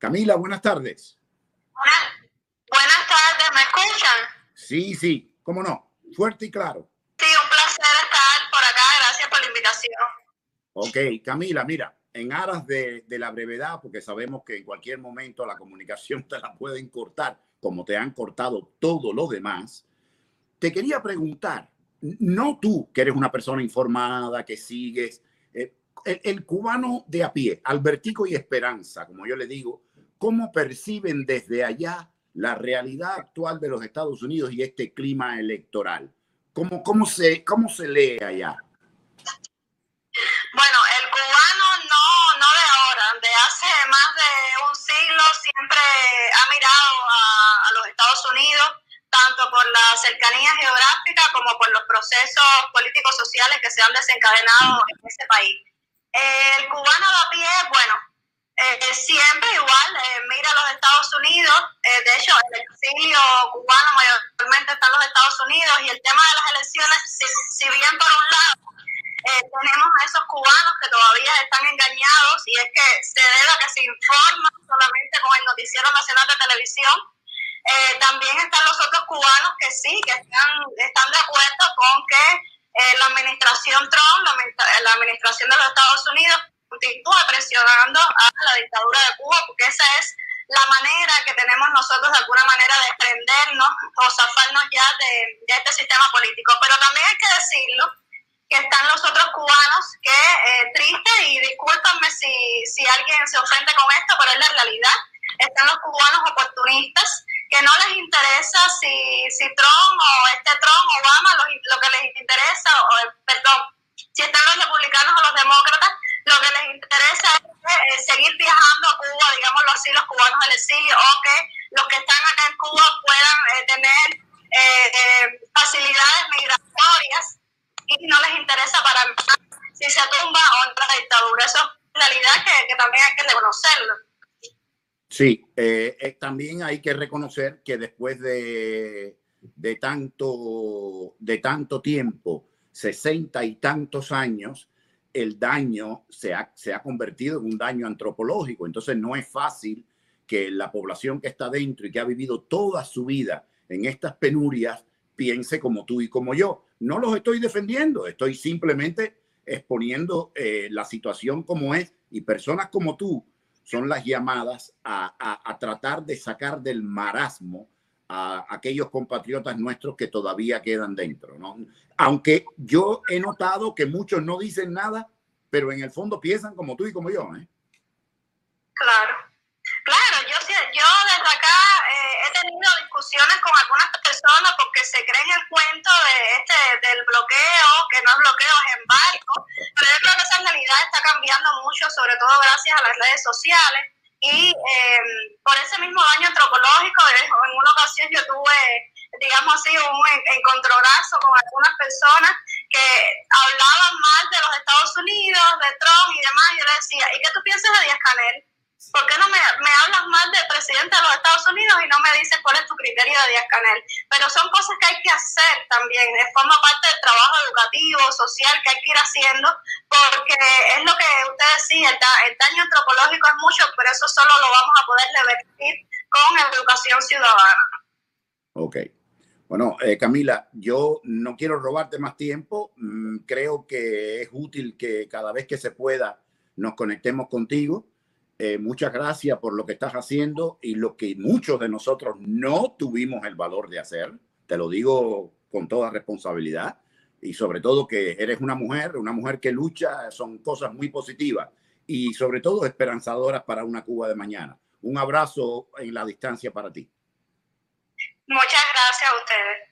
Camila, buenas tardes. Buenas, tardes, ¿me escuchan? Sí, sí, cómo no, fuerte y claro. Sí, un placer estar por acá, gracias por la invitación. Ok, Camila, mira, en aras de, de, la brevedad, porque sabemos que en cualquier momento la comunicación te la pueden cortar, como te han cortado todo lo demás, te quería preguntar, no tú, que eres una persona informada, que sigues, eh, el, el, cubano de a pie, Albertico y Esperanza, como yo le digo, ¿cómo perciben desde allá la realidad actual de los Estados Unidos y este clima electoral? ¿Cómo, cómo, se, cómo se lee allá? Bueno, el cubano no, no de ahora, de hace más de un siglo siempre ha mirado a, a los Estados Unidos tanto por la cercanía geográfica como por los procesos políticos sociales que se han desencadenado en ese país. El cubano de a pie, bueno, eh, siempre igual eh, mira a los Estados Unidos, eh, de hecho el exilio cubano mayormente está en los Estados Unidos y el tema de las elecciones, si, si bien por un lado tenemos a esos cubanos que todavía están engañados y es que se debe a que se informan solamente con el Noticiero Nacional de Televisión, eh, también están los otros cubanos que sí, que están, están de acuerdo con que eh, la administración Trump, la, la, administración de los Estados Unidos, continúa presionando a la dictadura de Cuba, porque esa es la manera que tenemos nosotros de alguna manera de prendernos o zafarnos ya de, de este sistema político. Pero también hay que decirlo, que están los otros cubanos que, eh, triste, y discúlpenme si, si alguien se ofende con esto, pero es la realidad, están los cubanos oportunistas que no les interesa si, si Trump o este Trump, Obama, lo, lo que les interesa, o, perdón, si están los republicanos o los demócratas, lo que les interesa es eh, seguir viajando Cuba, digámoslo así, los cubanos del exilio, o que los que están acá en Cuba puedan eh, tener eh, facilidades migratorias y no les interesa para si se tumba o la dictadura. Eso es realidad que, también hay que reconocerlo. Sí, eh, eh, también hay que reconocer que después de, de, tanto, de tanto tiempo, sesenta y tantos años, el daño se ha, se ha convertido en un daño antropológico. Entonces no es fácil que la población que está dentro y que ha vivido toda su vida en estas penurias piense como tú y como yo. No los estoy defendiendo, estoy simplemente exponiendo eh, la situación como es y personas como tú son las llamadas a, a, a, tratar de sacar del marasmo a aquellos compatriotas nuestros que todavía quedan dentro. ¿no? Aunque yo he notado que muchos no dicen nada, pero en el fondo piensan como tú y como yo. ¿eh? Claro, claro, yo, yo desde acá eh, he tenido discusiones con algunas personas porque se creen el cuento de este, del bloqueo, que no es bloqueo, es embargo, pero yo creo que esa realidad está cambiando mucho, sobre todo gracias a las redes sociales. Y eh, por ese mismo daño antropológico, en una ocasión yo tuve, digamos así, un encontronazo con algunas personas que hablaban mal de los Estados Unidos, de Trump y demás. Yo le decía, ¿y qué tú piensas de Díaz Canel? ¿Por qué no me, me, hablas más del presidente de los Estados Unidos y no me dices cuál es tu criterio de Díaz Canel? Pero son cosas que hay que hacer también, forma parte del trabajo educativo, social que hay que ir haciendo, porque es lo que decía, el, el daño antropológico es mucho, pero eso solo lo vamos a poder revertir con educación ciudadana. Ok. Bueno, eh, Camila, yo no quiero robarte más tiempo. Mm, creo que es útil que cada vez que se pueda nos conectemos contigo eh, muchas gracias por lo que estás haciendo y lo que muchos de nosotros no tuvimos el valor de hacer. Te lo digo con toda responsabilidad y sobre todo que eres una mujer, una mujer que lucha, son cosas muy positivas y sobre todo esperanzadoras para una Cuba de mañana. Un abrazo en la distancia para ti. Muchas gracias a ustedes.